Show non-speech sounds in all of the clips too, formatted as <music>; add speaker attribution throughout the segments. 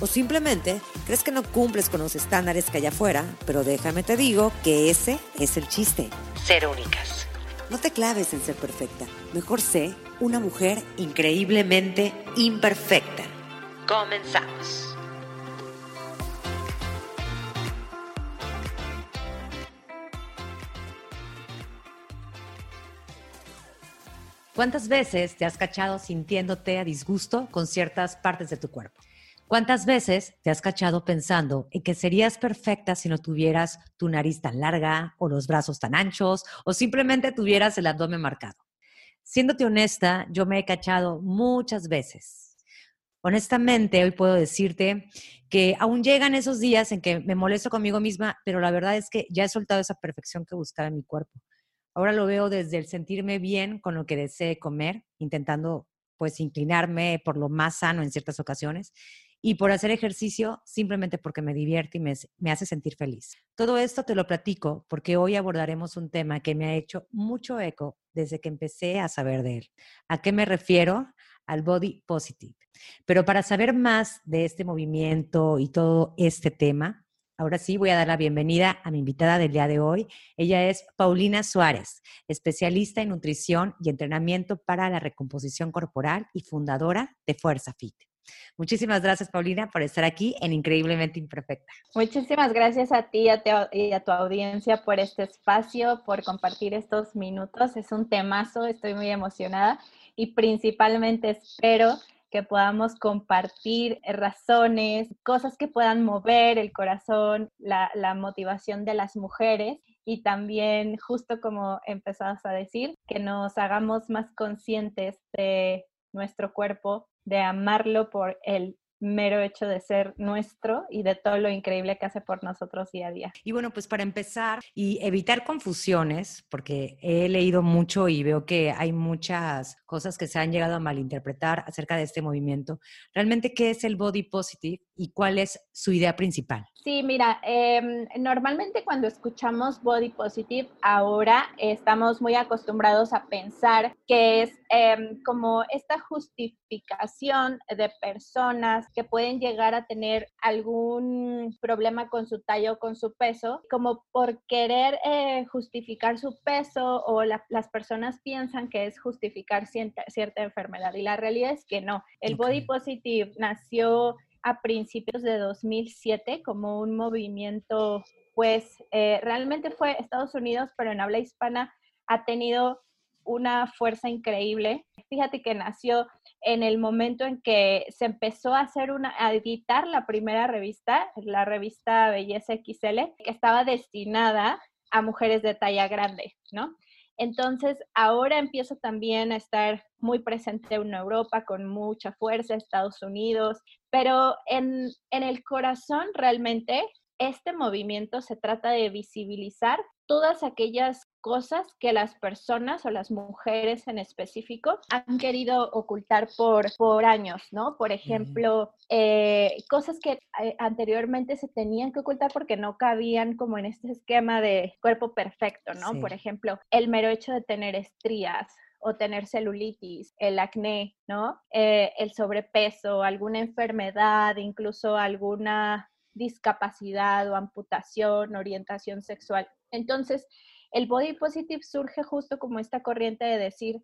Speaker 1: O simplemente crees que no cumples con los estándares que hay afuera, pero déjame te digo que ese es el chiste. Ser únicas. No te claves en ser perfecta. Mejor sé una mujer increíblemente imperfecta. Comenzamos. ¿Cuántas veces te has cachado sintiéndote a disgusto con ciertas partes de tu cuerpo? ¿Cuántas veces te has cachado pensando en que serías perfecta si no tuvieras tu nariz tan larga o los brazos tan anchos o simplemente tuvieras el abdomen marcado? Siéndote honesta, yo me he cachado muchas veces. Honestamente, hoy puedo decirte que aún llegan esos días en que me molesto conmigo misma, pero la verdad es que ya he soltado esa perfección que buscaba en mi cuerpo. Ahora lo veo desde el sentirme bien con lo que desee comer, intentando pues inclinarme por lo más sano en ciertas ocasiones y por hacer ejercicio simplemente porque me divierte y me, me, hace sentir feliz. Todo esto te lo platico porque hoy abordaremos un tema que me ha hecho mucho eco desde que empecé a saber de él. ¿A qué me refiero? Al body positive. Pero para saber más de este movimiento y todo este tema, Ahora sí, voy a dar la bienvenida a mi invitada del día de hoy. Ella es Paulina Suárez, especialista en nutrición y entrenamiento para la recomposición corporal y fundadora de Fuerza Fit. Muchísimas gracias, Paulina, por estar aquí en Increíblemente Imperfecta.
Speaker 2: Muchísimas gracias a ti y a tu audiencia por este espacio, por compartir estos minutos. Es un temazo, estoy muy emocionada y principalmente espero que podamos compartir razones, cosas que puedan mover el corazón, la, motivación de las mujeres y también, justo como empezabas a decir, que nos hagamos más conscientes de nuestro cuerpo, de amarlo por el mero hecho de ser nuestro y de todo lo increíble que hace por nosotros día a día.
Speaker 1: Y bueno, pues para empezar y evitar confusiones, porque he leído mucho y veo que hay muchas cosas que se han llegado a malinterpretar acerca de este movimiento, realmente, ¿qué es el body positive y cuál es su idea principal?
Speaker 2: Sí, mira, em, normalmente cuando escuchamos body positive, ahora estamos muy acostumbrados a pensar que es em, como esta justificación de personas que pueden llegar a tener algún problema con su talla o con su peso, como por querer eh, justificar su peso o las personas piensan que es justificar cierta, cierta, enfermedad y la realidad es que no. El body positive nació a principios de 2007 como un movimiento, pues eh, realmente fue Estados Unidos, pero en habla hispana ha tenido una fuerza increíble. Fíjate que nació en el momento en que se empezó a hacer una, a editar la primera revista, la revista Belleza XL, que estaba destinada a mujeres de talla grande, ¿no? Entonces, ahora empiezo también a estar muy presente en Europa con mucha fuerza, Estados Unidos, pero en, en el corazón realmente este movimiento se trata de visibilizar todas aquellas cosas que las personas o las mujeres en específico han querido ocultar por, por años, ¿no? Por ejemplo, eh, cosas que eh, anteriormente se tenían que ocultar porque no cabían como en este esquema de cuerpo perfecto, ¿no? Por ejemplo, el mero hecho de tener estrías, o tener celulitis, el acné, ¿no? Eh, el sobrepeso, alguna enfermedad, incluso alguna discapacidad o amputación, orientación sexual. Entonces, el body positive surge justo como esta corriente de decir,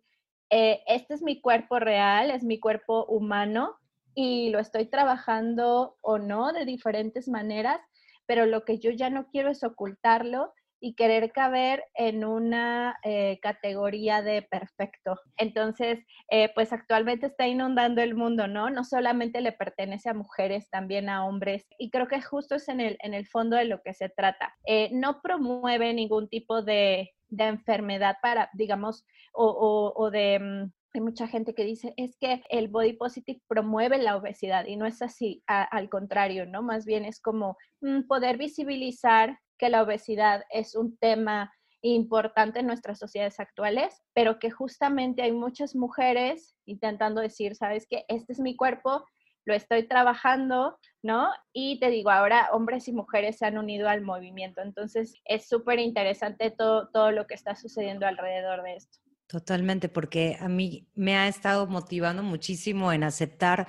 Speaker 2: eh, este es mi cuerpo real, es mi cuerpo humano y lo estoy trabajando o no de diferentes maneras, pero lo que yo ya no quiero es ocultarlo y querer caber en una eh, categoría de perfecto. Entonces, eh, pues actualmente está inundando el mundo, ¿no? No solamente le pertenece a mujeres, también a hombres. Y creo que justo es en el, en el fondo de lo que se trata. Eh, no promueve ningún tipo de, enfermedad para, digamos, o, de... Mm, hay mucha gente que dice, es que el body positive promueve la obesidad y no es así, al contrario, ¿no? Más bien es como mm, poder visibilizar que la obesidad es un tema importante en nuestras sociedades actuales, pero que justamente hay muchas mujeres intentando decir, sabes que este es mi cuerpo, lo estoy trabajando, ¿no? Y te digo, ahora hombres y mujeres se han unido al movimiento, entonces es súper interesante todo, todo lo que está sucediendo alrededor de esto.
Speaker 1: Totalmente, porque a mí me ha estado motivando muchísimo en aceptar,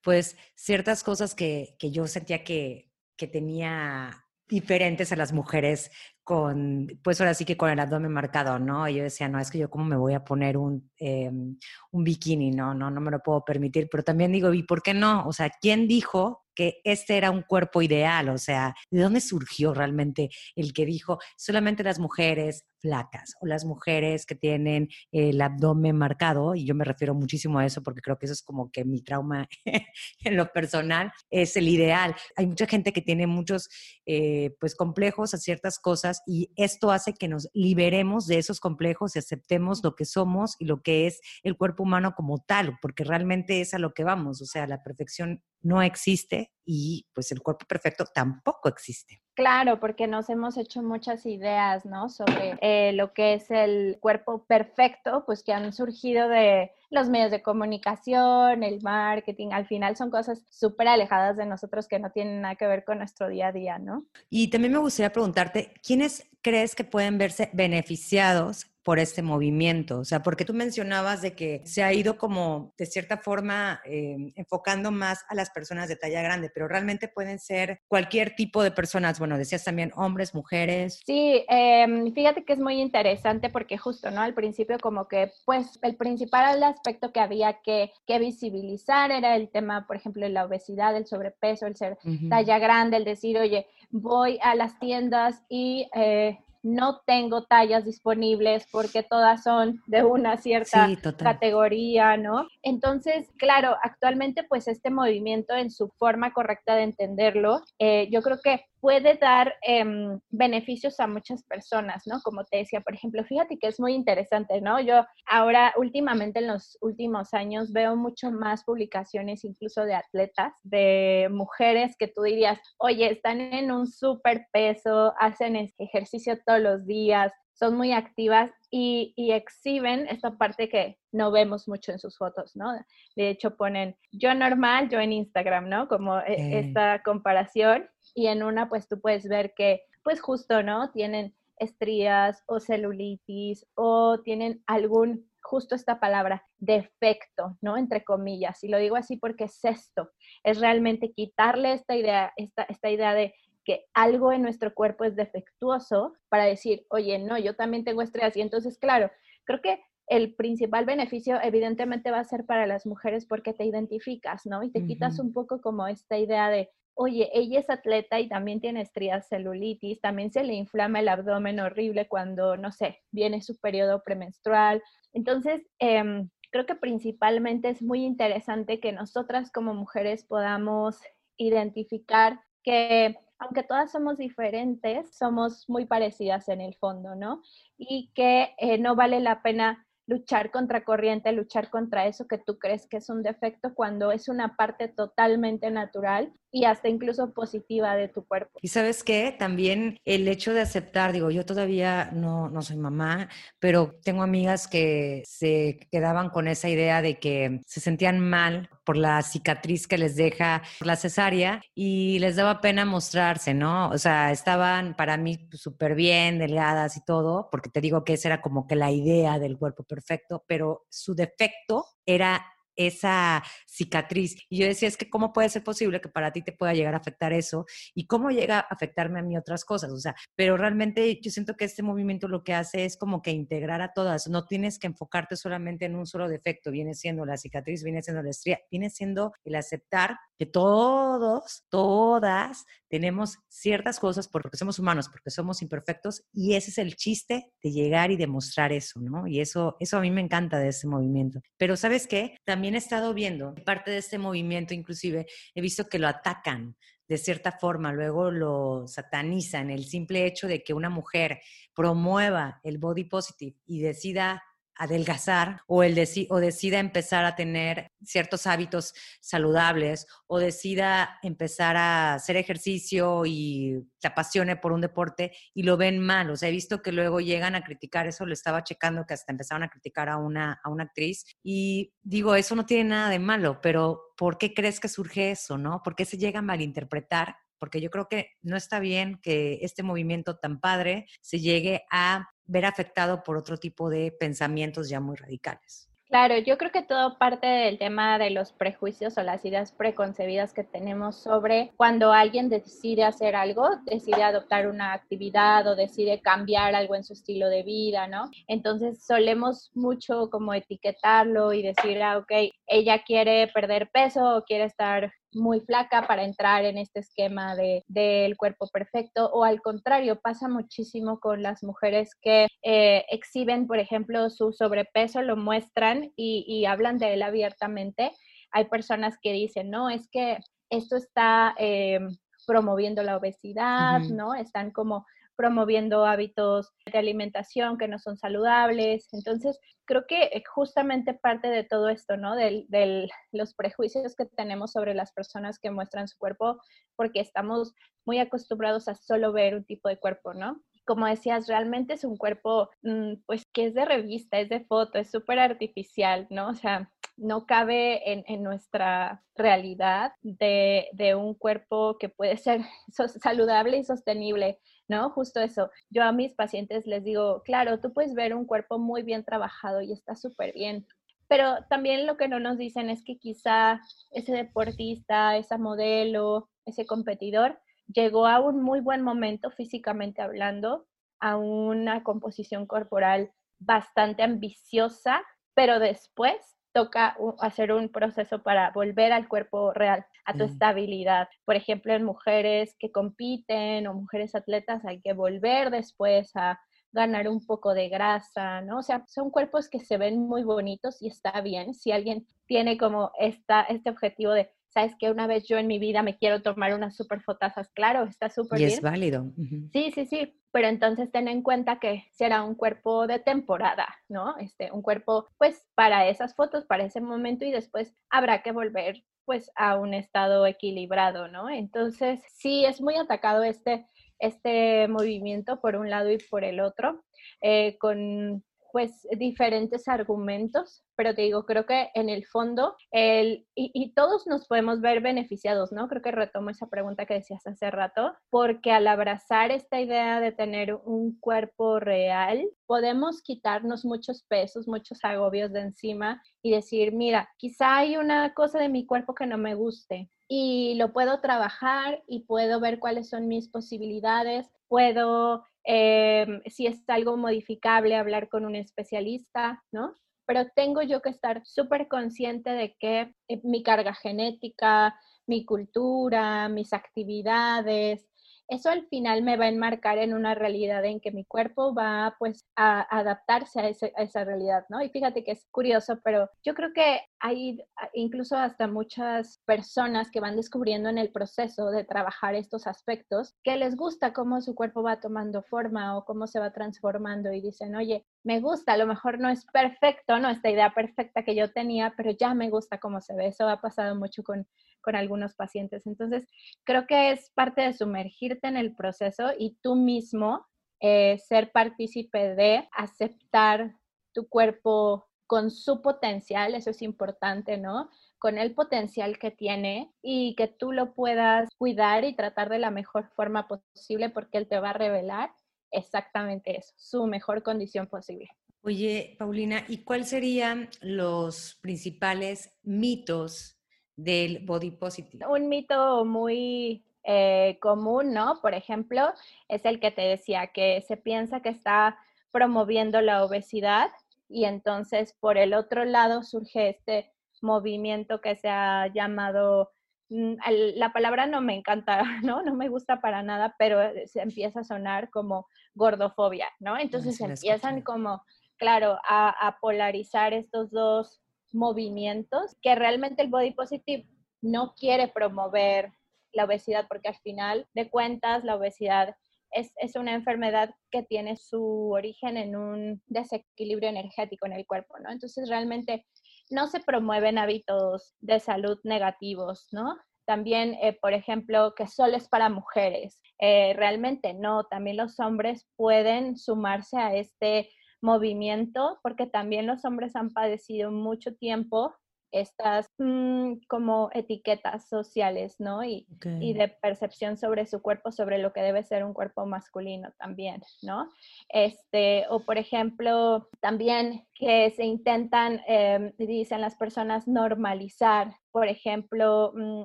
Speaker 1: pues, ciertas cosas que, que yo sentía que, que tenía diferentes a las mujeres con, pues ahora sí que con el abdomen marcado, ¿no? Y yo decía, no, es que yo cómo me voy a poner un, em, un bikini, no, no, no me lo puedo permitir. Pero también digo, ¿y por qué no? O sea, ¿quién dijo que este era un cuerpo ideal, o sea, ¿de dónde surgió realmente el que dijo solamente las mujeres flacas o las mujeres que tienen el abdomen marcado? Y yo me refiero muchísimo a eso porque creo que eso es como que mi trauma <laughs> en lo personal es el ideal. Hay mucha gente que tiene muchos eh, pues complejos a ciertas cosas y esto hace que nos liberemos de esos complejos y aceptemos lo que somos y lo que es el cuerpo humano como tal, porque realmente es a lo que vamos, o sea, la perfección no existe y pues el cuerpo perfecto tampoco existe.
Speaker 2: Claro, porque nos hemos hecho muchas ideas, ¿no? Sobre eh, lo que es el cuerpo perfecto, pues que han surgido de los medios de comunicación, el marketing, al final son cosas súper alejadas de nosotros que no tienen nada que ver con nuestro día a día, ¿no?
Speaker 1: Y también me gustaría preguntarte, ¿quiénes crees que pueden verse beneficiados por este movimiento? O sea, porque tú mencionabas de que se ha ido como de cierta forma eh, enfocando más a las personas de talla grande, pero realmente pueden ser cualquier tipo de personas. Bueno, decías también hombres, mujeres.
Speaker 2: Sí, em, fíjate que es muy interesante porque justo, ¿no? Al principio como que, pues, el principal aspecto que había que, que visibilizar era el tema, por ejemplo, de la obesidad, el sobrepeso, el ser talla grande, el decir, oye, voy a las tiendas y... Eh, no tengo tallas disponibles porque todas son de una cierta categoría, ¿no? Entonces, claro, actualmente pues este movimiento en su forma correcta de entenderlo, eh, yo creo que puede dar em, beneficios a muchas personas, ¿no? Como te decía, por ejemplo, fíjate que es muy interesante, ¿no? Yo ahora últimamente en los últimos años veo mucho más publicaciones incluso de atletas, de mujeres que tú dirías, oye, están en un súper peso, hacen ejercicio todos los días, son muy activas y, exhiben esta parte que no vemos mucho en sus fotos, ¿no? De hecho ponen yo normal, yo en Instagram, ¿no? Como e, esta comparación y en una pues tú puedes ver que pues justo, ¿no? Tienen estrías o celulitis o tienen algún, justo esta palabra, defecto, ¿no? Entre comillas. Y lo digo así porque es esto, es realmente quitarle esta idea, esta, esta idea de que algo en nuestro cuerpo es defectuoso para decir, oye, no, yo también tengo estrías. Y entonces, claro, creo que el principal beneficio evidentemente va a ser para las mujeres porque te identificas, ¿no? Y te quitas un poco como esta idea de, oye, ella es atleta y también tiene estrías celulitis, también se le inflama el abdomen horrible cuando, no sé, viene su periodo premenstrual. Entonces, em, creo que principalmente es muy interesante que nosotras como mujeres podamos identificar que aunque todas somos diferentes, somos muy parecidas en el fondo, ¿no? Y que eh, no vale la pena luchar contra corriente, luchar contra eso que tú crees que es un defecto cuando es una parte totalmente natural y hasta incluso positiva de tu cuerpo.
Speaker 1: Y sabes qué, también el hecho de aceptar, digo, yo todavía no, no soy mamá, pero tengo amigas que se quedaban con esa idea de que se sentían mal por la cicatriz que les deja la cesárea y les daba pena mostrarse, ¿no? O sea, estaban para mí súper bien, delgadas y todo, porque te digo que esa era como que la idea del cuerpo perfecto, pero su defecto era esa cicatriz. Y yo decía, es que cómo puede ser posible que para ti te pueda llegar a afectar eso y cómo llega a afectarme a mí otras cosas. O sea, pero realmente yo siento que este movimiento lo que hace es como que integrar a todas. No tienes que enfocarte solamente en un solo defecto. Viene siendo la cicatriz, viene siendo la estría, viene siendo el aceptar que todos, todas tenemos ciertas cosas porque somos humanos, porque somos imperfectos y ese es el chiste de llegar y demostrar eso, ¿no? Y eso, eso a mí me encanta de ese movimiento. Pero ¿sabes qué? También he estado viendo parte de este movimiento, inclusive he visto que lo atacan de cierta forma, luego lo satanizan, el simple hecho de que una mujer promueva el body positive y decida adelgazar o, el o decida empezar a tener ciertos hábitos saludables o decida empezar a hacer ejercicio y se apasione por un deporte y lo ven mal. O sea, he visto que luego llegan a criticar, eso lo estaba checando, que hasta empezaron a criticar a una, a una actriz y digo, eso no tiene nada de malo, pero ¿por qué crees que surge eso, no? ¿Por qué se llega a malinterpretar porque yo creo que no está bien que este movimiento tan padre se llegue a ver afectado por otro tipo de pensamientos ya muy radicales.
Speaker 2: Claro, yo creo que todo parte del tema de los prejuicios o las ideas preconcebidas que tenemos sobre cuando alguien decide hacer algo, decide adoptar una actividad o decide cambiar algo en su estilo de vida, ¿no? Entonces solemos mucho como etiquetarlo y decir, ah, ok, ella quiere perder peso o quiere estar muy flaca para entrar en este esquema de, del cuerpo perfecto o al contrario, pasa muchísimo con las mujeres que eh, exhiben, por ejemplo, su sobrepeso, lo muestran y, hablan de él abiertamente. Hay personas que dicen, no, es que esto está eh, promoviendo la obesidad, ¿no? Están como promoviendo hábitos de alimentación que no son saludables. Entonces, creo que eh, justamente parte de todo esto, ¿no? De, los prejuicios que tenemos sobre las personas que muestran su cuerpo, porque estamos muy acostumbrados a solo ver un tipo de cuerpo, ¿no? Como decías, realmente es un cuerpo, mm, pues, que es de revista, es de foto, es súper artificial, ¿no? O sea, no cabe en, nuestra realidad de, de, un cuerpo que puede ser <laughs> saludable y sostenible. ¿No? Justo eso. Yo a mis pacientes les digo, claro, tú puedes ver un cuerpo muy bien trabajado y está súper bien, pero también lo que no nos dicen es que quizá ese deportista, esa modelo, ese competidor, llegó a un muy buen momento físicamente hablando, a una composición corporal bastante ambiciosa, pero después toca hacer un proceso para volver al cuerpo real, a tu estabilidad. Por ejemplo, en mujeres que compiten o mujeres atletas hay que volver después a ganar un poco de grasa, ¿no? O sea, son cuerpos que se ven muy bonitos y está bien. Si alguien tiene como esta, este objetivo de sabes que una vez yo en mi vida me quiero tomar unas super fotazas, claro, está súper bien.
Speaker 1: Y es válido.
Speaker 2: Sí, sí, sí, pero entonces ten en cuenta que será un cuerpo de temporada, ¿no? Este, un cuerpo pues para esas fotos, para ese momento y después habrá que volver pues a un estado equilibrado, ¿no? Entonces, sí, es muy atacado este, este movimiento por un lado y por el otro, eh, con pues diferentes argumentos, pero te digo, creo que en el fondo, el, y, todos nos podemos ver beneficiados, ¿no? Creo que retomo esa pregunta que decías hace rato, porque al abrazar esta idea de tener un cuerpo real, podemos quitarnos muchos pesos, muchos agobios de encima y decir, mira, quizá hay una cosa de mi cuerpo que no me guste, y lo puedo trabajar y puedo ver cuáles son mis posibilidades, puedo Em, si es algo modificable, hablar con un especialista, ¿no? Pero tengo yo que estar súper consciente de que eh, mi carga genética, mi cultura, mis actividades, eso al final me va a enmarcar en una realidad en que mi cuerpo va pues a adaptarse a, esa realidad, ¿no? Y fíjate que es curioso, pero yo creo que hay incluso hasta muchas personas que van descubriendo en el proceso de trabajar estos aspectos que les gusta cómo su cuerpo va tomando forma o cómo se va transformando y dicen, oye, me gusta, a lo mejor no es perfecto, no esta idea perfecta que yo tenía, pero ya me gusta cómo se ve. Eso ha pasado mucho con con algunos pacientes. Entonces, creo que es parte de sumergirte en el proceso y tú mismo eh, ser partícipe de aceptar tu cuerpo con su potencial, eso es importante, ¿no? Con el potencial que tiene y que tú lo puedas cuidar y tratar de la mejor forma posible porque él te va a revelar exactamente eso, su mejor condición posible.
Speaker 1: Oye, Paulina, ¿y cuáles serían los principales mitos del body positive?
Speaker 2: Un mito muy eh, común, ¿no? Por ejemplo, es el que te decía, que se piensa que está promoviendo la obesidad y entonces por el otro lado surge este movimiento que se ha llamado, mm, la palabra no me encanta, <laughs> ¿no? No me gusta para nada, pero se empieza a sonar como gordofobia, ¿no? Entonces empiezan como, claro, a polarizar estos dos movimientos que realmente el body positive no quiere promover la obesidad porque al final de cuentas la obesidad es, es, una enfermedad que tiene su origen en un desequilibrio energético en el cuerpo, ¿no? Entonces realmente no se promueven hábitos de salud negativos, ¿no? También, eh, por ejemplo, que solo es para mujeres. Eh, realmente no, también los hombres pueden sumarse a este movimiento porque también los hombres han padecido mucho tiempo estas mm, como etiquetas sociales, ¿no? Y, y, de percepción sobre su cuerpo, sobre lo que debe ser un cuerpo masculino también, ¿no? Este, o por ejemplo, también que se intentan, eh, dicen las personas, normalizar, por ejemplo, mm,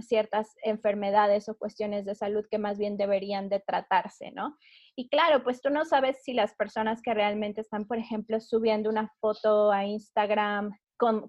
Speaker 2: ciertas enfermedades o cuestiones de salud que más bien deberían de tratarse, ¿no? Y claro, pues tú no sabes si las personas que realmente están, por ejemplo, subiendo una foto a Instagram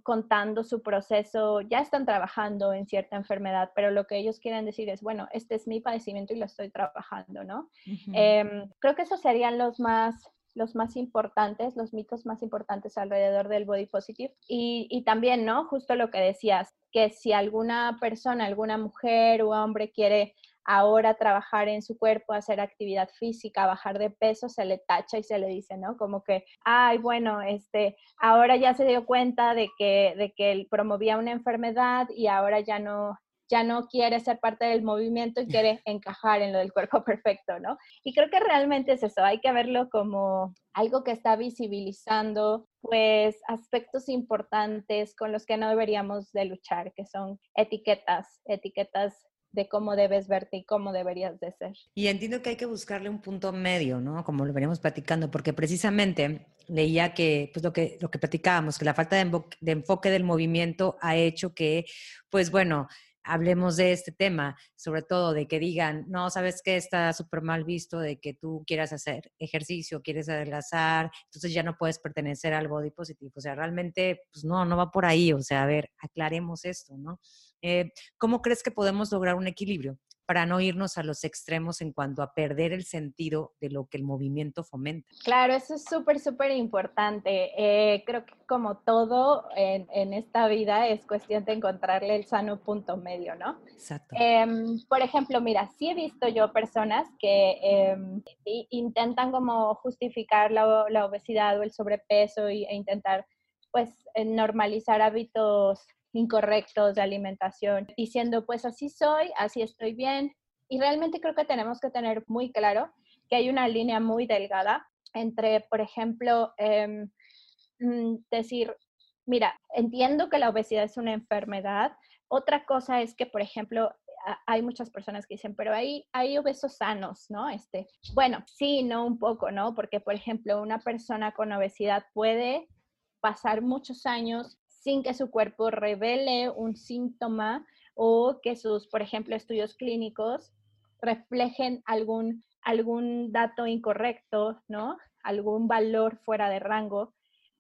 Speaker 2: contando su proceso, ya están trabajando en cierta enfermedad, pero lo que ellos quieren decir es, bueno, este es mi padecimiento y lo estoy trabajando, ¿no? Em, creo que esos serían los más los más importantes, los mitos más importantes alrededor del body positive. Y, y, también, ¿no? Justo lo que decías, que si alguna persona, alguna mujer o hombre quiere ahora trabajar en su cuerpo, hacer actividad física, bajar de peso, se le tacha y se le dice, ¿no? Como que, ay, bueno, este, ahora ya se dio cuenta de que, de que él promovía una enfermedad y ahora ya no, ya no quiere ser parte del movimiento y <laughs> quiere encajar en lo del cuerpo perfecto, ¿no? Y creo que realmente es eso, hay que verlo como algo que está visibilizando pues aspectos importantes con los que no deberíamos de luchar, que son etiquetas, etiquetas de cómo debes verte y cómo deberías de ser.
Speaker 1: Y entiendo que hay que buscarle un punto medio, ¿no? Como lo veníamos platicando, porque precisamente leía que, pues lo que, lo que platicábamos, que la falta de, enfoque del movimiento ha hecho que, pues bueno, hablemos de este tema, sobre todo de que digan, no, sabes que está súper mal visto de que tú quieras hacer ejercicio, quieres adelgazar, entonces ya no puedes pertenecer al body positive. O sea, realmente, pues no, no va por ahí. O sea, a ver, aclaremos esto, ¿no? Eh, ¿Cómo crees que podemos lograr un equilibrio para no irnos a los extremos en cuanto a perder el sentido de lo que el movimiento fomenta?
Speaker 2: Claro, eso es súper, súper importante. Eh, creo que como todo en, esta vida es cuestión de encontrarle el sano punto medio, ¿no?
Speaker 1: Exacto.
Speaker 2: Em, por ejemplo, mira, sí he visto yo personas que em, intentan como justificar la, la, obesidad o el sobrepeso e intentar pues normalizar hábitos incorrectos de alimentación, diciendo, pues así soy, así estoy bien. Y realmente creo que tenemos que tener muy claro que hay una línea muy delgada entre, por ejemplo, em, mm, decir, mira, entiendo que la obesidad es una enfermedad. Otra cosa es que, por ejemplo, hay muchas personas que dicen, pero hay, hay obesos sanos, ¿no? Este, bueno, sí, no un poco, ¿no? Porque, por ejemplo, una persona con obesidad puede pasar muchos años sin que su cuerpo revele un síntoma o que sus, por ejemplo, estudios clínicos reflejen algún, algún dato incorrecto, ¿no? Algún valor fuera de rango,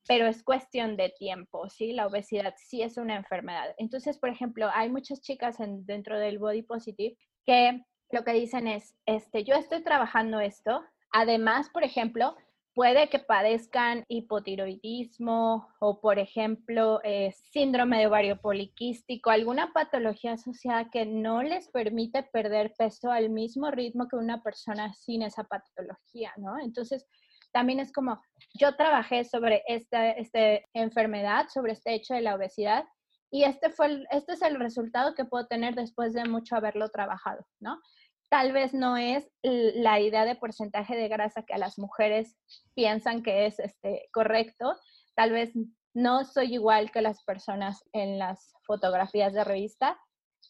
Speaker 2: pero es cuestión de tiempo, ¿sí? La obesidad sí es una enfermedad. Entonces, por ejemplo, hay muchas chicas en, dentro del body positive que lo que dicen es, este, yo estoy trabajando esto. Además, por ejemplo, puede que padezcan hipotiroidismo o, por ejemplo, eh, síndrome de ovario poliquístico, alguna patología asociada que no les permite perder peso al mismo ritmo que una persona sin esa patología, ¿no? Entonces, también es como, yo trabajé sobre esta, esta enfermedad, sobre este hecho de la obesidad, y este, fue este es el resultado que puedo tener después de mucho haberlo trabajado, ¿no? Tal vez no es la idea de porcentaje de grasa que a las mujeres piensan que es este, correcto. Tal vez no soy igual que las personas en las fotografías de revista,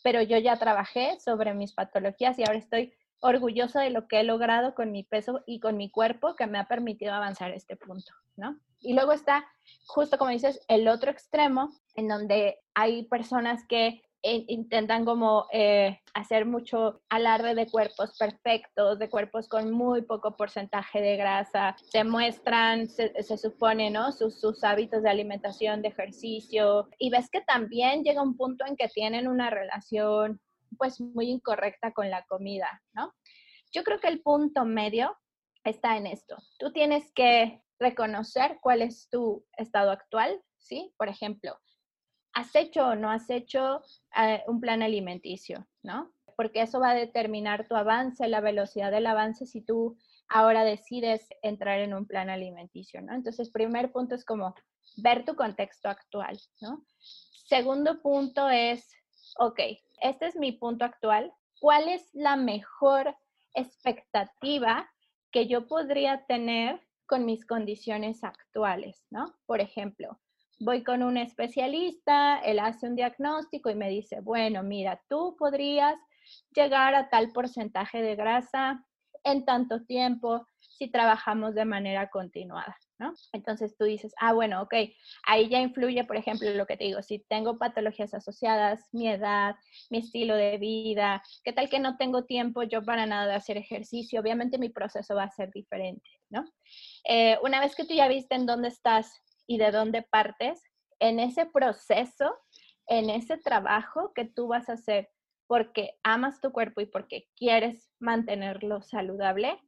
Speaker 2: pero yo ya trabajé sobre mis patologías y ahora estoy orgullosa de lo que he logrado con mi peso y con mi cuerpo que me ha permitido avanzar a este punto, ¿no? Y luego está, justo como dices, el otro extremo, en donde hay personas que intentan como eh, hacer mucho alarde de cuerpos perfectos, de cuerpos con muy poco porcentaje de grasa, se muestran, se, supone, ¿no? Sus, sus, hábitos de alimentación, de ejercicio, y ves que también llega un punto en que tienen una relación pues muy incorrecta con la comida, ¿no? Yo creo que el punto medio está en esto. Tú tienes que reconocer cuál es tu estado actual, ¿sí? Por ejemplo, ¿has hecho o no has hecho eh, un plan alimenticio, no? porque eso va a determinar tu avance, la velocidad del avance si tú ahora decides entrar en un plan alimenticio, ¿no? Entonces, primer punto es como ver tu contexto actual, ¿no? Segundo punto es, ok, este es mi punto actual, ¿cuál es la mejor expectativa que yo podría tener con mis condiciones actuales. Por ejemplo, voy con un especialista, él hace un diagnóstico y me dice, bueno, mira, tú podrías llegar a tal porcentaje de grasa en tanto tiempo si trabajamos de manera continuada, ¿no? Entonces tú dices, ah, bueno, ok, ahí ya influye, por ejemplo, lo que te digo, si tengo patologías asociadas, mi edad, mi estilo de vida, qué tal que no tengo tiempo yo para nada de hacer ejercicio, obviamente mi proceso va a ser diferente, ¿no? Eh, una vez que tú ya viste en dónde estás y de dónde partes, en ese proceso, en ese trabajo que tú vas a hacer porque amas tu cuerpo y porque quieres mantenerlo saludable,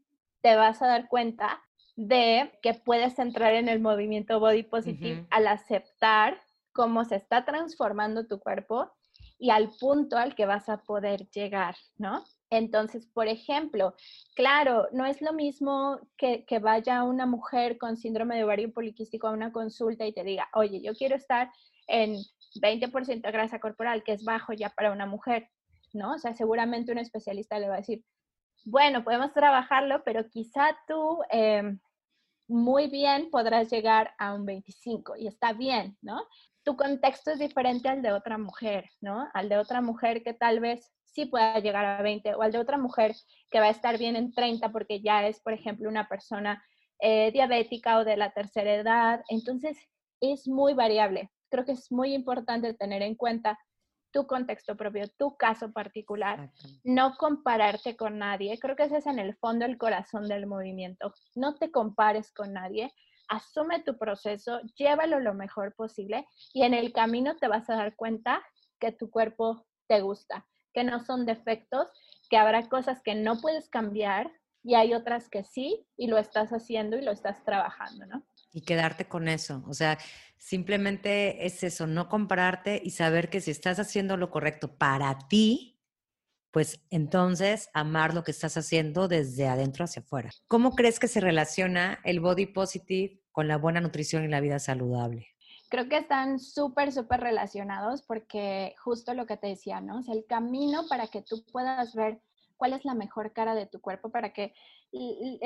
Speaker 2: te vas a dar cuenta de que puedes entrar en el movimiento body positive al aceptar cómo se está transformando tu cuerpo y al punto al que vas a poder llegar, ¿no? Entonces, por ejemplo, claro, no es lo mismo que, vaya una mujer con síndrome de ovario poliquístico a una consulta y te diga, oye, yo quiero estar en 20% de grasa corporal, que es bajo ya para una mujer. ¿no? O sea, seguramente un especialista le va a decir, bueno, podemos trabajarlo, pero quizá tú em, muy bien podrás llegar a un 25 y está bien, ¿no? Tu contexto es diferente al de otra mujer, ¿no? Al de otra mujer que tal vez sí pueda llegar a 20 o al de otra mujer que va a estar bien en 30 porque ya es, por ejemplo, una persona eh, diabética o de la tercera edad. Entonces, es muy variable. Creo que es muy importante tener en cuenta tu contexto propio, tu caso particular, no compararte con nadie. Creo que ese es en el fondo el corazón del movimiento. No te compares con nadie, asume tu proceso, llévalo lo mejor posible y en el camino te vas a dar cuenta que tu cuerpo te gusta, que no son defectos, que habrá cosas que no puedes cambiar y hay otras que sí y lo estás haciendo y lo estás trabajando, ¿no?
Speaker 1: Y quedarte con eso. O sea, simplemente es eso, no compararte y saber que si estás haciendo lo correcto para ti, pues entonces amar lo que estás haciendo desde adentro hacia afuera. ¿Cómo crees que se relaciona el body positive con la buena nutrición y la vida saludable?
Speaker 2: Creo que están súper, súper relacionados porque justo lo que te decía, ¿no? O sea, el camino para que tú puedas ver cuál es la mejor cara de tu cuerpo para que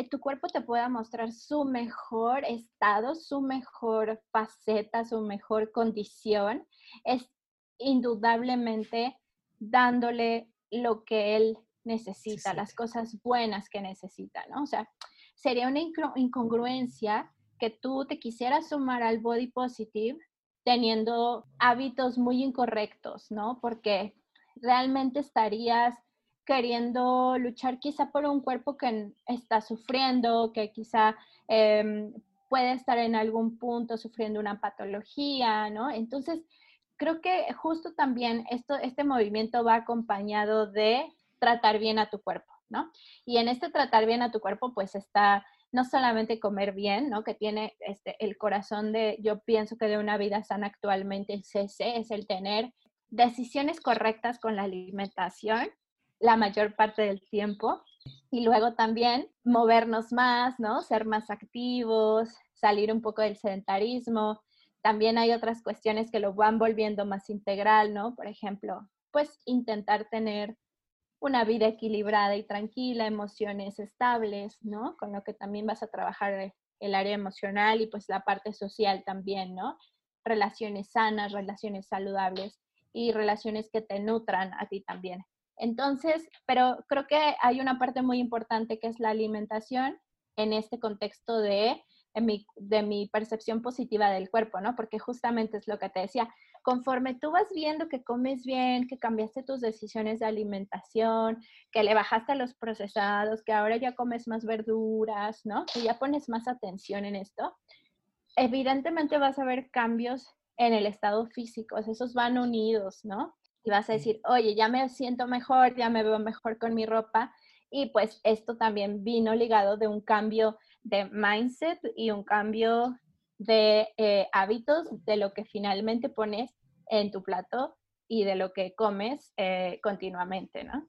Speaker 2: tu cuerpo te pueda mostrar su mejor estado, su mejor faceta, su mejor condición, es indudablemente dándole lo que él necesita, las cosas buenas que necesita, ¿no? O sea, sería una incongruencia tú te quisieras sumar al body positive teniendo hábitos muy incorrectos, ¿no? Porque realmente estarías queriendo luchar quizá por un cuerpo que está sufriendo, que quizá em, puede estar en algún punto sufriendo una patología, ¿no? Entonces, creo que justo también esto, este movimiento va acompañado de tratar bien a tu cuerpo, ¿no? Y en este tratar bien a tu cuerpo, pues está no solamente comer bien, ¿no? Que tiene este, el corazón de, yo pienso que de una vida sana actualmente es ese, es el tener decisiones correctas con la alimentación, la mayor parte del tiempo. Y luego también movernos más, ¿no? Ser más activos, salir un poco del sedentarismo. También hay otras cuestiones que lo van volviendo más integral, ¿no? Por ejemplo, pues intentar tener una vida equilibrada y tranquila, emociones estables, ¿no? Con lo que también vas a trabajar el área emocional y pues la parte social también, ¿no? Relaciones sanas, relaciones saludables y relaciones que te nutran a ti también. Entonces, pero creo que hay una parte muy importante que es la alimentación en este contexto de, mi, de mi percepción positiva del cuerpo, ¿no? Porque justamente es lo que te decía, conforme tú vas viendo que comes bien, que cambiaste tus decisiones de alimentación, que le bajaste a los procesados, que ahora ya comes más verduras, ¿no? Que ya pones más atención en esto, evidentemente vas a ver cambios en el estado físico, esos van unidos, ¿no? y vas a decir, oye, ya me siento mejor, ya me veo mejor con mi ropa. Y pues esto también vino ligado de un cambio de mindset y un cambio de eh, hábitos de lo que finalmente pones en tu plato y de lo que comes eh, continuamente, ¿no?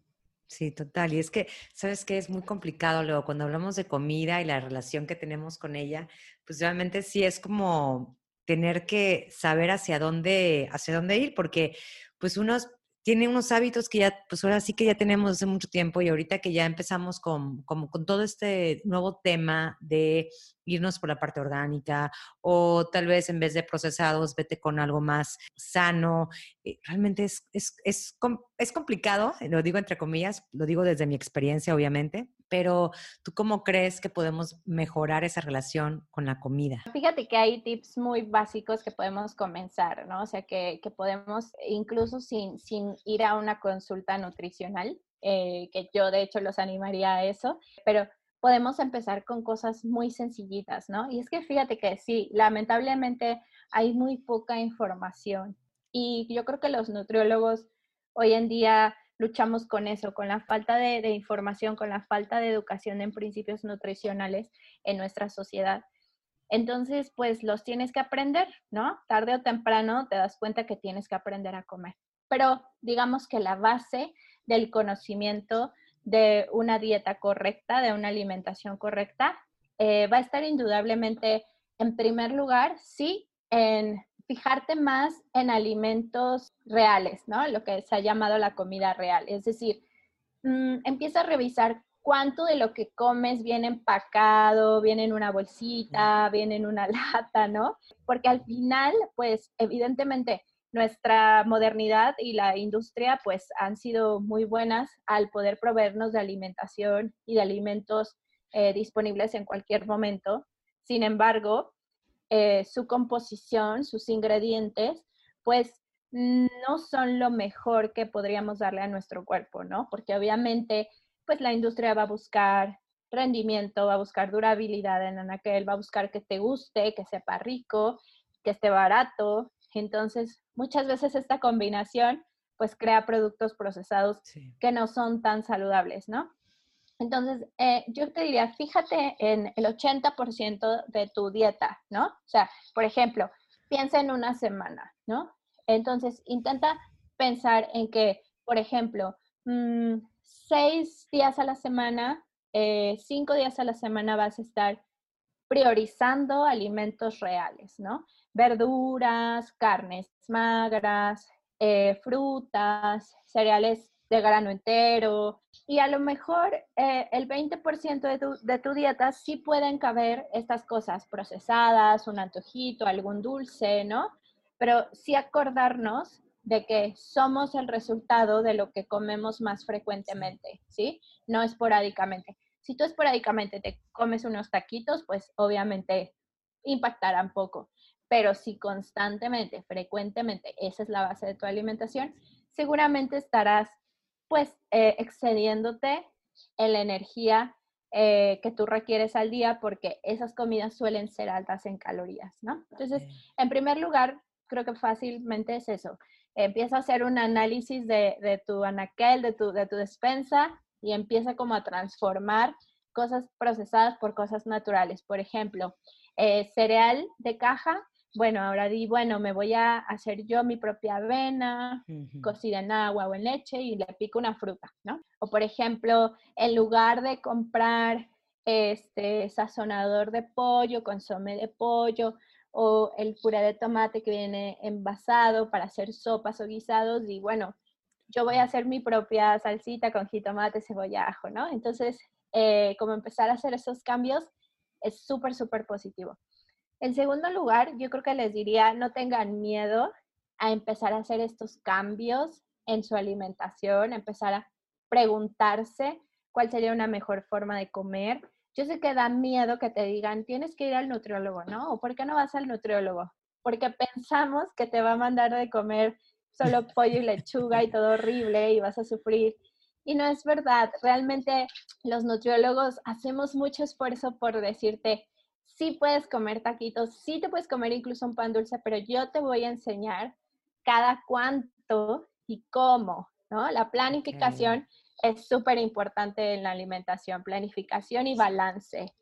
Speaker 1: Sí, total. Y es que, ¿sabes qué? Es muy complicado luego cuando hablamos de comida y la relación que tenemos con ella, pues realmente sí es como tener que saber hacia dónde, hacia dónde ir, porque pues unos tiene unos hábitos que ya, pues ahora sí que ya tenemos hace mucho tiempo y ahorita que ya empezamos con, como con todo este nuevo tema de irnos por la parte orgánica o tal vez en vez de procesados, vete con algo más sano. Eh, realmente es, es, es, es complicado, lo digo entre comillas, lo digo desde mi experiencia obviamente, pero ¿tú cómo crees que podemos mejorar esa relación con la comida?
Speaker 2: Fíjate que hay tips muy básicos que podemos comenzar, ¿no? O sea, que, podemos, incluso sin, sin ir a una consulta nutricional, eh, que yo de hecho los animaría a eso, pero podemos empezar con cosas muy sencillitas, ¿no? Y es que fíjate que sí, lamentablemente hay muy poca información y yo creo que los nutriólogos hoy en día luchamos con eso, con la falta de, información, con la falta de educación en principios nutricionales en nuestra sociedad. Entonces, pues los tienes que aprender, ¿no? Tarde o temprano te das cuenta que tienes que aprender a comer. Pero digamos que la base del conocimiento de una dieta correcta, de una alimentación correcta, eh, va a estar indudablemente en primer lugar, sí, en fijarte más en alimentos reales, ¿no? Lo que se ha llamado la comida real. Es decir, mm, empieza a revisar cuánto de lo que comes viene empacado, viene en una bolsita, viene en una <laughs> lata, ¿no? Porque al final, pues evidentemente nuestra modernidad y la industria pues han sido muy buenas al poder proveernos de alimentación y de alimentos eh, disponibles en cualquier momento. Sin embargo, eh, su composición, sus ingredientes, pues no son lo mejor que podríamos darle a nuestro cuerpo, ¿no? Porque obviamente, pues la industria va a buscar rendimiento, va a buscar durabilidad en aquel, va a buscar que te guste, que sepa rico, que esté barato. Entonces, muchas veces esta combinación pues crea productos procesados que no son tan saludables, ¿no? Entonces, eh, yo te diría, fíjate en el 80% de tu dieta, ¿no? O sea, por ejemplo, piensa en una semana, ¿no? Entonces, intenta pensar en que, por ejemplo, mm, seis días a la semana, eh, cinco días a la semana vas a estar priorizando alimentos reales, ¿no? Verduras, carnes magras, eh, frutas, cereales de grano entero. Y a lo mejor eh, el 20% de tu, de tu dieta sí pueden caber estas cosas procesadas, un antojito, algún dulce, ¿no? Pero sí acordarnos de que somos el resultado de lo que comemos más frecuentemente, ¿sí? No esporádicamente. Si tú esporádicamente te comes unos taquitos, pues obviamente impactarán poco. Pero si constantemente, frecuentemente, esa es la base de tu alimentación, seguramente estarás pues eh, excediéndote en la energía eh, que tú requieres al día porque esas comidas suelen ser altas en calorías, ¿no? Entonces, en primer lugar, creo que fácilmente es eso. Empieza a hacer un análisis de, tu anaquel, de tu, de tu despensa y empieza como a transformar cosas procesadas por cosas naturales. Por ejemplo, eh, cereal de caja bueno, ahora di, bueno, me voy a hacer yo mi propia avena, cocida en agua o en leche y le pico una fruta, ¿no? O por ejemplo, en lugar de comprar este sazonador de pollo, consome de pollo o el puré de tomate que viene envasado para hacer sopas o guisados y bueno, yo voy a hacer mi propia salsita con jitomate, cebolla, ajo, ¿no? Entonces, eh, como empezar a hacer esos cambios es súper, súper positivo. En segundo lugar, yo creo que les diría, no tengan miedo a empezar a hacer estos cambios en su alimentación, empezar a preguntarse cuál sería una mejor forma de comer. Yo sé que da miedo que te digan, tienes que ir al nutriólogo, ¿no? ¿O por qué no vas al nutriólogo? Porque pensamos que te va a mandar de comer solo pollo y lechuga y todo horrible y vas a sufrir. Y no es verdad. Realmente los nutriólogos hacemos mucho esfuerzo por decirte, sí puedes comer taquitos, sí te puedes comer incluso un pan dulce, pero yo te voy a enseñar cada cuánto y cómo, ¿no? La planificación es súper importante en la alimentación, planificación y balance.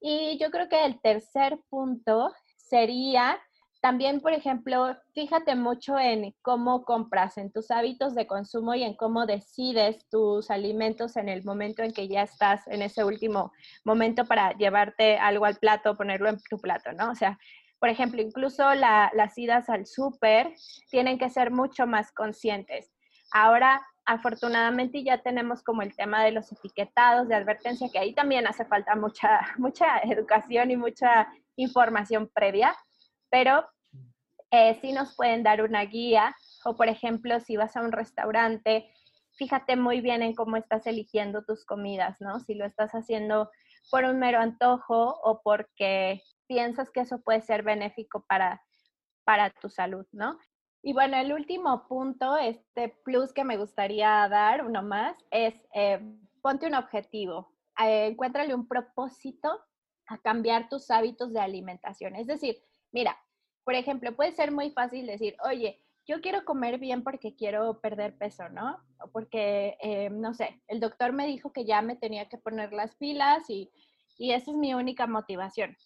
Speaker 2: Y yo creo que el tercer punto sería También, por ejemplo, fíjate mucho en cómo compras, en tus hábitos de consumo y en cómo decides tus alimentos en el momento en que ya estás en ese último momento para llevarte algo al plato, ponerlo en tu plato, ¿no? O sea, por ejemplo, incluso las idas al súper tienen que ser mucho más conscientes. Ahora, afortunadamente ya tenemos como el tema de los etiquetados de advertencia, que ahí también hace falta mucha, <laughs> mucha educación y mucha información previa, pero eh, sí nos pueden dar una guía o, por ejemplo, si vas a un restaurante, fíjate muy bien en cómo estás eligiendo tus comidas, ¿no? Si lo estás haciendo por un mero antojo o porque piensas que eso puede ser benéfico para, para tu salud, ¿no? Y bueno, el último punto, este plus que me gustaría dar, uno más, es eh, ponte un objetivo, eh, encuéntrale un propósito a cambiar tus hábitos de alimentación. Es decir, mira, por ejemplo, puede ser muy fácil decir, oye, yo quiero comer bien porque quiero perder peso, ¿no? O porque, eh, no sé, el doctor me dijo que ya me tenía que poner las pilas y, y esa es mi única motivación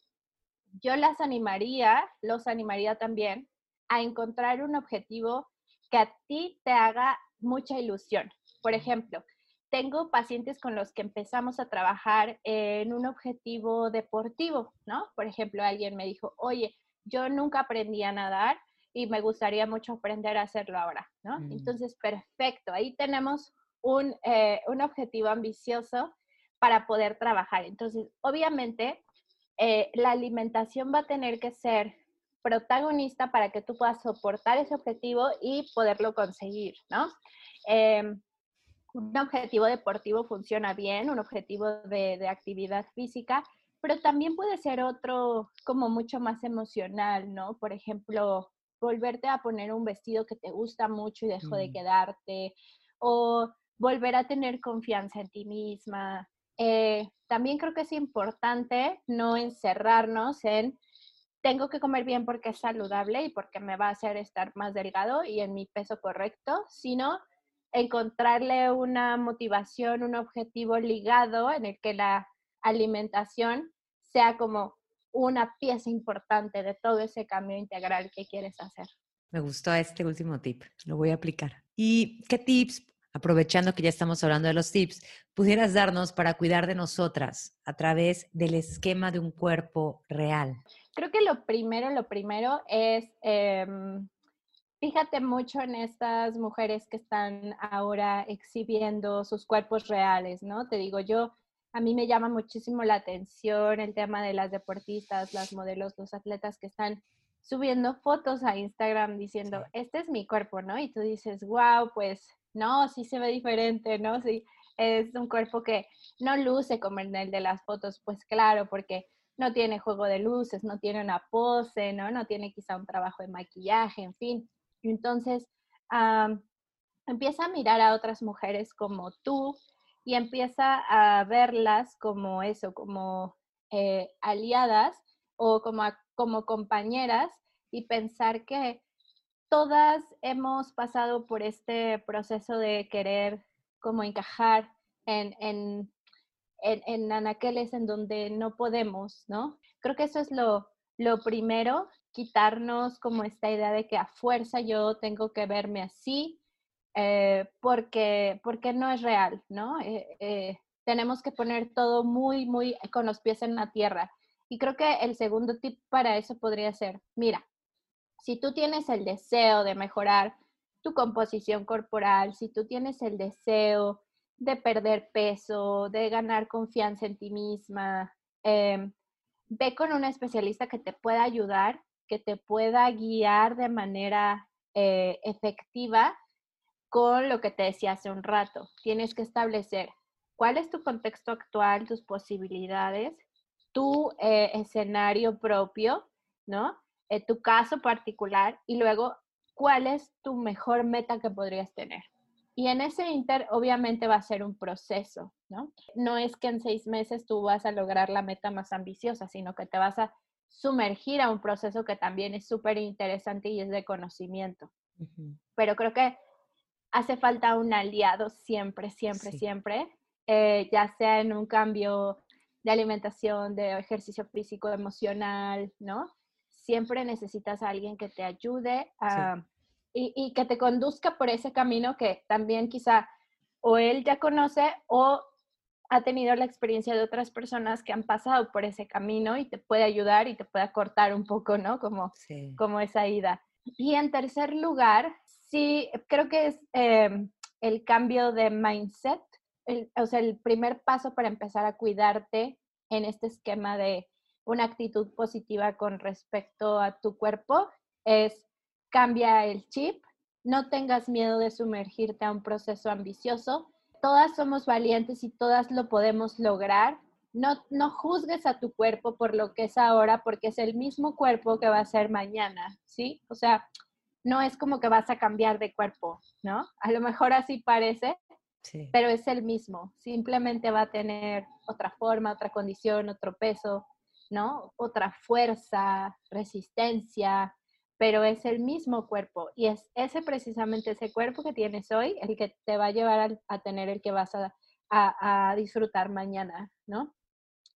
Speaker 2: yo las animaría, los animaría también a encontrar un objetivo que a ti te haga mucha ilusión. Por ejemplo, tengo pacientes con los que empezamos a trabajar en un objetivo deportivo, ¿no? Por ejemplo, alguien me dijo, oye, yo nunca aprendí a nadar y me gustaría mucho aprender a hacerlo ahora, ¿no? Mm. Entonces, perfecto, ahí tenemos un, eh, un objetivo ambicioso para poder trabajar. Entonces, obviamente, eh, la alimentación va a tener que ser protagonista para que tú puedas soportar ese objetivo y poderlo conseguir, ¿no? Em, un objetivo deportivo funciona bien, un objetivo de, de, actividad física, pero también puede ser otro como mucho más emocional, ¿no? Por ejemplo, volverte a poner un vestido que te gusta mucho y dejó de mm. quedarte, o volver a tener confianza en ti misma, eh, también creo que es importante no encerrarnos en tengo que comer bien porque es saludable y porque me va a hacer estar más delgado y en mi peso correcto, sino encontrarle una motivación, un objetivo ligado en el que la alimentación sea como una pieza importante de todo ese cambio integral que quieres hacer.
Speaker 1: Me gustó este último tip, lo voy a aplicar. ¿Y qué tips aprovechando que ya estamos hablando de los tips, pudieras darnos para cuidar de nosotras a través del esquema de un cuerpo real?
Speaker 2: Creo que lo primero, lo primero es, em, fíjate mucho en estas mujeres que están ahora exhibiendo sus cuerpos reales, ¿no? Te digo, yo, a mí me llama muchísimo la atención el tema de las deportistas, las modelos, los atletas que están subiendo fotos a Instagram diciendo, este es mi cuerpo, ¿no? Y tú dices, wow, pues no, sí se ve diferente, ¿no? Sí, es un cuerpo que no luce como el de las fotos, pues claro, porque no tiene juego de luces, no tiene una pose, ¿no? No tiene quizá un trabajo de maquillaje, en fin. Entonces, empieza a mirar a otras mujeres como tú y empieza a verlas como eso, como eh, aliadas o como, como compañeras y pensar que todas hemos pasado por este proceso de querer como encajar en, en, en, en anaqueles en donde no podemos, ¿no? Creo que eso es lo, lo primero, quitarnos como esta idea de que a fuerza yo tengo que verme así, eh, porque, porque no es real, ¿no? Eh, eh, tenemos que poner todo muy, muy con los pies en la tierra. Y creo que el segundo tip para eso podría ser, mira, si tú tienes el deseo de mejorar tu composición corporal, si tú tienes el deseo de perder peso, de ganar confianza en ti misma, em, ve con una especialista que te pueda ayudar, que te pueda guiar de manera eh, efectiva con lo que te decía hace un rato. Tienes que establecer cuál es tu contexto actual, tus posibilidades, tu eh, escenario propio, ¿no? Eh, tu caso particular y luego cuál es tu mejor meta que podrías tener. Y en ese inter, obviamente va a ser un proceso, ¿no? No es que en seis meses tú vas a lograr la meta más ambiciosa, sino que te vas a sumergir a un proceso que también es súper interesante y es de conocimiento. Pero creo que hace falta un aliado siempre, siempre, siempre, eh, ya sea en un cambio de alimentación, de ejercicio físico, emocional, ¿no? siempre necesitas a alguien que te ayude y, y, que te conduzca por ese camino que también quizá o él ya conoce o ha tenido la experiencia de otras personas que han pasado por ese camino y te puede ayudar y te puede cortar un poco, ¿no? Como, como esa ida. Y en tercer lugar, sí, creo que es em, el cambio de mindset, o sea, el primer paso para empezar a cuidarte en este esquema de una actitud positiva con respecto a tu cuerpo es cambia el chip, no tengas miedo de sumergirte a un proceso ambicioso, todas somos valientes y todas lo podemos lograr. No, no juzgues a tu cuerpo por lo que es ahora, porque es el mismo cuerpo que va a ser mañana, ¿sí? O sea, no es como que vas a cambiar de cuerpo, ¿no? A lo mejor así parece, pero es el mismo. Simplemente va a tener otra forma, otra condición, otro peso, ¿no? Otra fuerza, resistencia, pero es el mismo cuerpo y es ese precisamente ese cuerpo que tienes hoy el que te va a llevar a, tener el que vas a, a, disfrutar mañana, ¿no?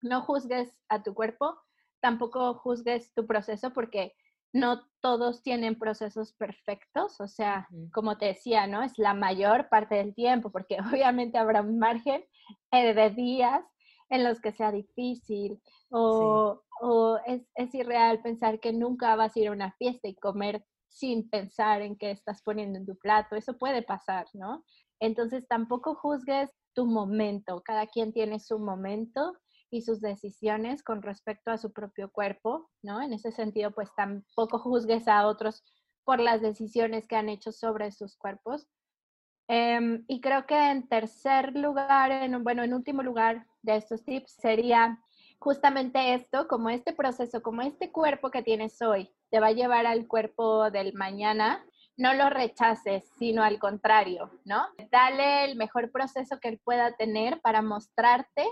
Speaker 2: No juzgues a tu cuerpo, tampoco juzgues tu proceso porque no todos tienen procesos perfectos, o sea, como te decía, ¿no? Es la mayor parte del tiempo, porque <laughs> obviamente habrá un margen eh, de días en los que sea difícil o, o es, es, irreal pensar que nunca vas a ir a una fiesta y comer sin pensar en qué estás poniendo en tu plato. Eso puede pasar, ¿no? Entonces tampoco juzgues tu momento. Cada quien tiene su momento y sus decisiones con respecto a su propio cuerpo, ¿no? En ese sentido, pues tampoco juzgues a otros por las decisiones que han hecho sobre sus cuerpos. Em, y creo que en tercer lugar, en, bueno, en último lugar de estos tips sería justamente esto, como este proceso, como este cuerpo que tienes hoy, te va a llevar al cuerpo del mañana, no lo rechaces, sino al contrario, ¿no? Dale el mejor proceso que él pueda tener para mostrarte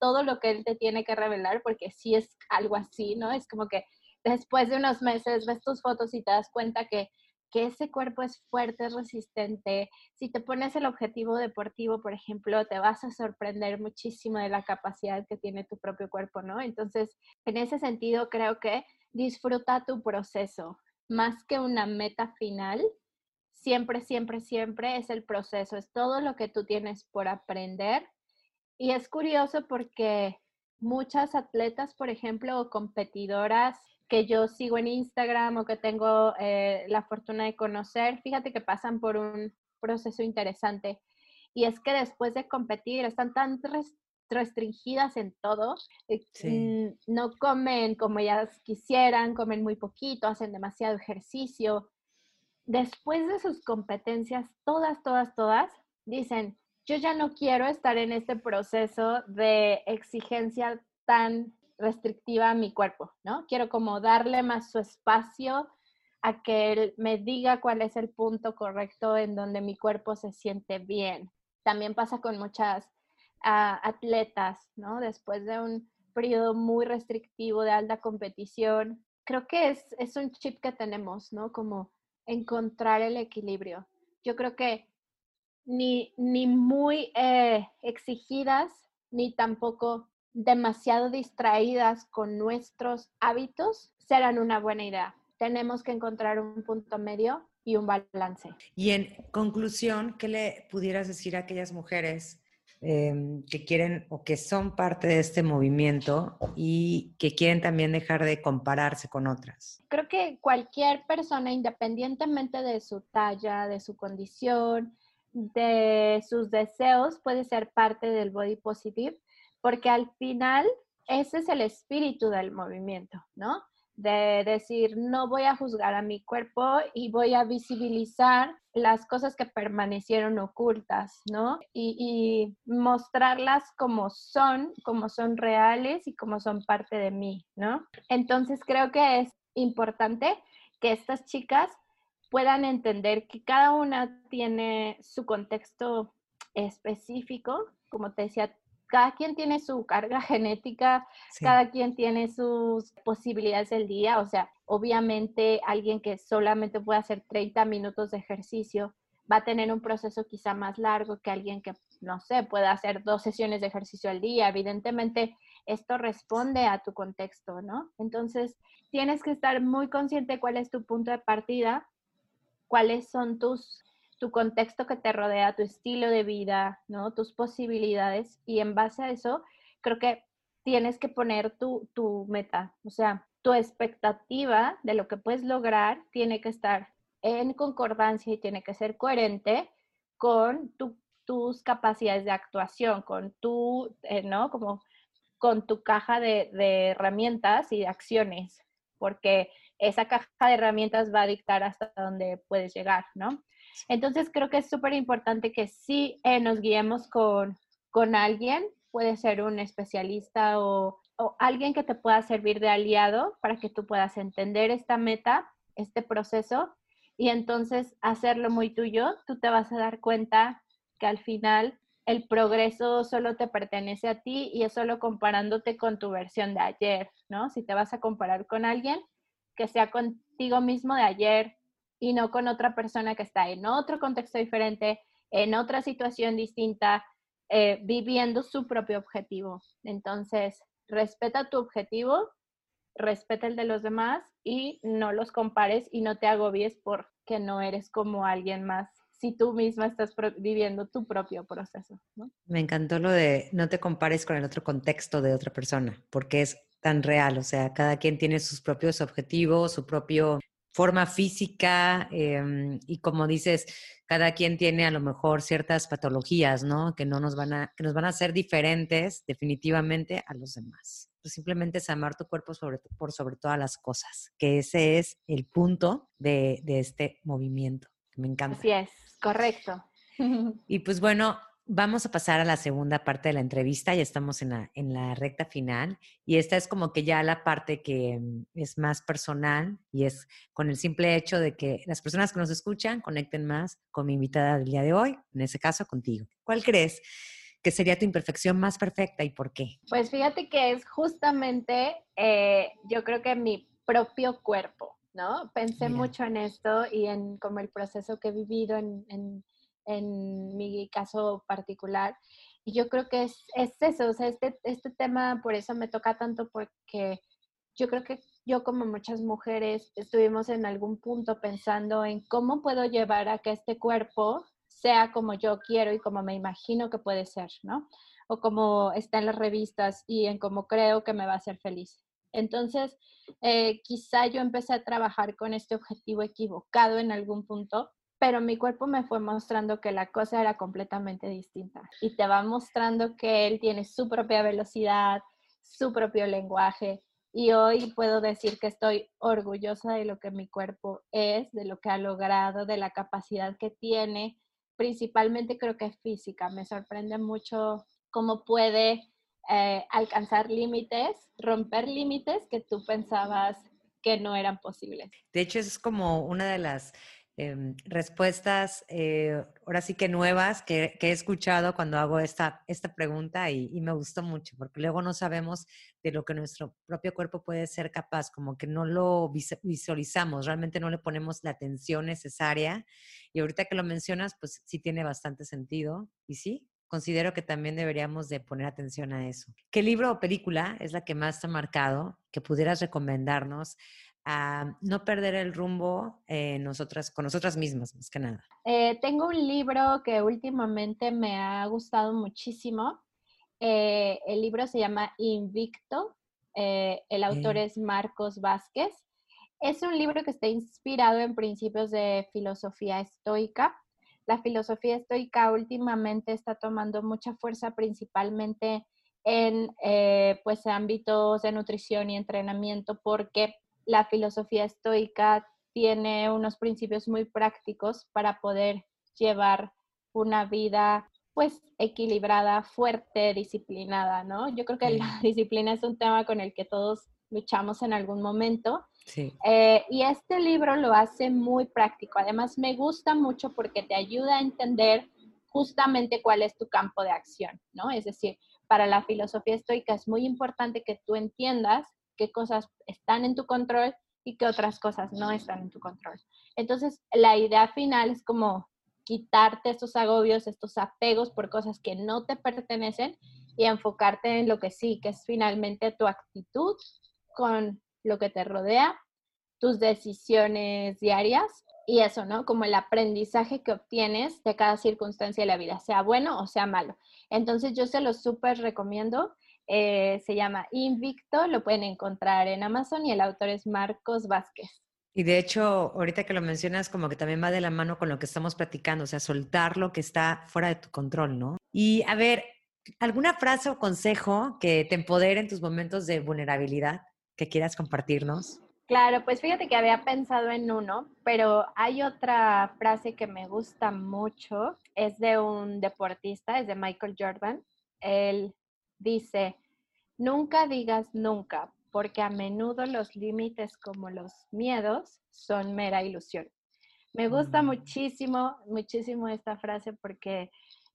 Speaker 2: todo lo que él te tiene que revelar, porque si es algo así, ¿no? Es como que después de unos meses ves tus fotos y te das cuenta que que ese cuerpo es fuerte, es resistente. Si te pones el objetivo deportivo, por ejemplo, te vas a sorprender muchísimo de la capacidad que tiene tu propio cuerpo, ¿no? Entonces, en ese sentido, creo que disfruta tu proceso, más que una meta final. Siempre, siempre, siempre es el proceso, es todo lo que tú tienes por aprender. Y es curioso porque muchas atletas, por ejemplo, o competidoras que yo sigo en Instagram o que tengo eh, la fortuna de conocer, fíjate que pasan por un proceso interesante. Y es que después de competir están tan restringidas en todo, eh, no comen como ellas quisieran, comen muy poquito, hacen demasiado ejercicio. Después de sus competencias, todas, todas, todas, dicen, yo ya no quiero estar en este proceso de exigencia tan restrictiva a mi cuerpo, ¿no? Quiero como darle más su espacio a que él me diga cuál es el punto correcto en donde mi cuerpo se siente bien. También pasa con muchas ah, atletas, ¿no? Después de un periodo muy restrictivo de alta competición, creo que es, es un chip que tenemos, ¿no? Como encontrar el equilibrio. Yo creo que ni, ni muy eh, exigidas, ni tampoco demasiado distraídas con nuestros hábitos, serán una buena idea. Tenemos que encontrar un punto medio y un balance.
Speaker 1: Y en conclusión, ¿qué le pudieras decir a aquellas mujeres em, que quieren o que son parte de este movimiento y que quieren también dejar de compararse con otras?
Speaker 2: Creo que cualquier persona, independientemente de su talla, de su condición, de sus deseos, puede ser parte del body positive porque al final ese es el espíritu del movimiento, ¿no? De decir, no voy a juzgar a mi cuerpo y voy a visibilizar las cosas que permanecieron ocultas, ¿no? Y, mostrarlas como son, como son reales y como son parte de mí, ¿no? Entonces creo que es importante que estas chicas puedan entender que cada una tiene su contexto específico, como te decía, cada quien tiene su carga <laughs> genética, cada quien tiene sus posibilidades del día, o sea, obviamente alguien que solamente puede hacer 30 minutos de ejercicio va a tener un proceso quizá más largo que alguien que, no sé, pueda hacer dos sesiones de ejercicio al día. Evidentemente, esto responde a tu contexto, ¿no? Entonces, tienes que estar muy consciente de cuál es tu punto de partida, cuáles son tus tu contexto que te rodea, tu estilo de vida, ¿no? Tus posibilidades y en base a eso, creo que tienes que poner tu, tu meta, o sea, tu expectativa de lo que puedes lograr tiene que estar en concordancia y tiene que ser coherente con tus capacidades de actuación, con tu, eh, ¿no? Como con tu caja de, de, herramientas y de acciones, porque esa caja de herramientas va a dictar hasta dónde puedes llegar, ¿no? Entonces creo que es súper importante que sí eh, nos guiemos con, con alguien, puede ser un especialista o, o alguien que te pueda servir de aliado para que tú puedas entender esta meta, este proceso y entonces hacerlo muy tuyo, tú te vas a dar cuenta que al final el progreso solo te pertenece a ti y es solo comparándote con tu versión de ayer, ¿no? Si te vas a comparar con alguien, que sea contigo mismo de ayer y no con otra persona que está en otro contexto diferente, en otra situación distinta, eh, viviendo su propio objetivo. Entonces, respeta tu objetivo, respeta el de los demás y no los compares y no te agobies porque no eres como alguien más si tú misma estás viviendo tu propio proceso.
Speaker 1: Me encantó lo de no te compares con el otro contexto de otra persona, porque es tan real, o sea, cada quien tiene sus propios objetivos, su propio forma física em, y como dices, cada quien tiene a lo mejor ciertas patologías, ¿no? Que no nos van a, que nos van a hacer diferentes definitivamente a los demás. Pues simplemente es amar tu cuerpo sobre, por sobre todas las cosas, que ese es el punto de, de este movimiento. Me encanta.
Speaker 2: Así es, correcto. <laughs>
Speaker 1: Y pues bueno, vamos a pasar a la segunda parte de la entrevista, ya estamos en la, en la recta final y esta es como que ya la parte que mm, es más personal y es con el simple hecho de que las personas que nos escuchan conecten más con mi invitada del día de hoy, en ese caso contigo. ¿Cuál crees que sería tu imperfección más perfecta y por qué?
Speaker 2: Pues fíjate que es justamente, eh, yo creo que mi propio cuerpo, ¿no? Pensé mucho en esto y en como el proceso que he vivido en, en en mi caso particular. Y yo creo que es, es eso, o sea, este, este tema por eso me toca tanto porque yo creo que yo como muchas mujeres estuvimos en algún punto pensando en cómo puedo llevar a que este cuerpo sea como yo quiero y como me imagino que puede ser, ¿no? O como está en las revistas y en cómo creo que me va a hacer feliz. Entonces, eh, quizá yo empecé a trabajar con este objetivo equivocado en algún punto pero mi cuerpo me fue mostrando que la cosa era completamente distinta y te va mostrando que él tiene su propia velocidad, su propio lenguaje y hoy puedo decir que estoy orgullosa de lo que mi cuerpo es, de lo que ha logrado, de la capacidad que tiene, principalmente creo que física. Me sorprende mucho cómo puede eh, alcanzar límites, romper límites que tú pensabas que no eran posibles.
Speaker 1: De hecho, es como una de las Em, respuestas, eh, ahora sí que nuevas, que, he escuchado cuando hago esta, esta pregunta y, me gustó mucho, porque luego no sabemos de lo que nuestro propio cuerpo puede ser capaz, como que no lo visualizamos, realmente no le ponemos la atención necesaria. Y ahorita que lo mencionas, pues sí tiene bastante sentido. Y sí, considero que también deberíamos de poner atención a eso. ¿Qué libro o película es la que más te ha marcado que pudieras recomendarnos a no perder el rumbo eh, nosotras, con nosotras mismas, más que nada?
Speaker 2: Eh, tengo un libro que últimamente me ha gustado muchísimo. Eh, el libro se llama Invicto. el autor es Marcos Vázquez. Es un libro que está inspirado en principios de filosofía estoica. La filosofía estoica últimamente está tomando mucha fuerza principalmente en pues ámbitos de nutrición y entrenamiento porque la filosofía estoica tiene unos principios muy prácticos para poder llevar una vida pues equilibrada, fuerte, disciplinada, ¿no? Yo creo que la <laughs> disciplina es un tema con el que todos luchamos en algún momento. Sí. Eh, y este libro lo hace muy práctico. Además, me gusta mucho porque te ayuda a entender justamente cuál es tu campo de acción, ¿no? Es decir, para la filosofía estoica es muy importante que tú entiendas qué cosas están en tu control y qué otras cosas no están en tu control. Entonces, la idea final es como quitarte estos agobios, estos apegos por cosas que no te pertenecen y enfocarte en lo que sí, que es finalmente tu actitud con lo que te rodea, tus decisiones diarias y eso, ¿no? Como el aprendizaje que obtienes de cada circunstancia de la vida, sea bueno o sea malo. Entonces yo se lo súper recomiendo. Eh, se llama Invicto, lo pueden encontrar en Amazon y el autor es Marcos Vázquez.
Speaker 1: Y de hecho, ahorita que lo mencionas, como que también va de la mano con lo que estamos platicando, o sea, soltar lo que está fuera de tu control, ¿no? Y a ver, ¿alguna frase o consejo que te empodere en tus momentos de vulnerabilidad que quieras compartirnos?
Speaker 2: Claro, pues fíjate que había pensado en uno, pero hay otra frase que me gusta mucho, es de un deportista, es de Michael Jordan. Él dice, nunca digas nunca, porque a menudo los límites como los miedos son mera ilusión. Me gusta mm. muchísimo, muchísimo esta frase porque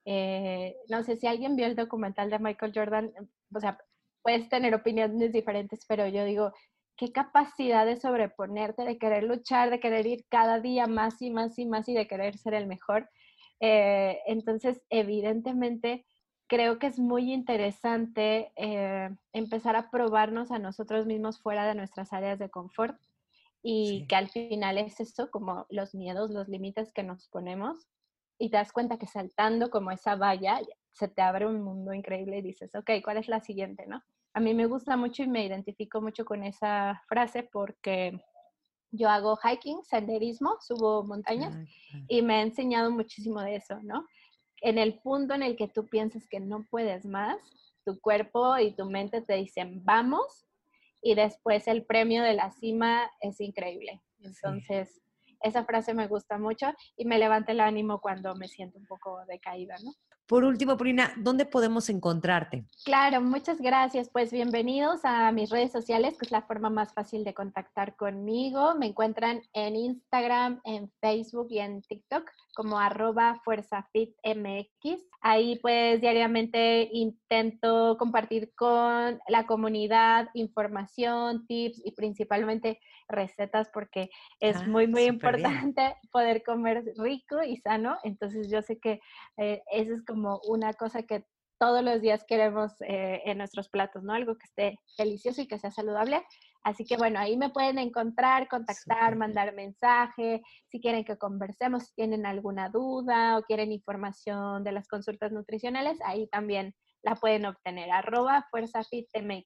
Speaker 2: eh, no sé si alguien vio el documental de Michael Jordan, o sea, puedes tener opiniones diferentes, pero yo digo, qué capacidad de sobreponerte, de querer luchar, de querer ir cada día más y más y más y de querer ser el mejor. Eh, entonces, evidentemente, creo que es muy interesante eh, empezar a probarnos a nosotros mismos fuera de nuestras áreas de confort y que al final es eso, como los miedos, los límites que nos ponemos y te das cuenta que saltando como esa valla se te abre un mundo increíble y dices, ok, ¿cuál es la siguiente, no? a mí me gusta mucho y me identifico mucho con esa frase porque yo hago hiking, senderismo, subo montañas y me ha enseñado muchísimo de eso, ¿no? En el punto en el que tú piensas que no puedes más, tu cuerpo y tu mente te dicen, vamos, y después el premio de la cima es increíble. Entonces, esa frase me gusta mucho y me levanta el ánimo cuando me siento un poco decaída, ¿no?
Speaker 1: Por último, Purina, ¿dónde podemos encontrarte?
Speaker 2: Claro, muchas gracias. Pues bienvenidos a mis redes sociales, que es la forma más fácil de contactar conmigo. Me encuentran en Instagram, en Facebook y en TikTok como arroba fuerzafitmx. Ahí pues diariamente intento compartir con la comunidad información, tips y principalmente recetas porque es ah, muy, muy importante poder comer rico y sano. Entonces yo sé que eh, eso es como una cosa que todos los días queremos eh, en nuestros platos, ¿no? Algo que esté delicioso y que sea saludable. Así que bueno, ahí me pueden encontrar, contactar, mandar mensaje, si quieren que conversemos, si tienen alguna duda o quieren información de las consultas nutricionales, ahí también la pueden obtener, arroba fuerzafitmx.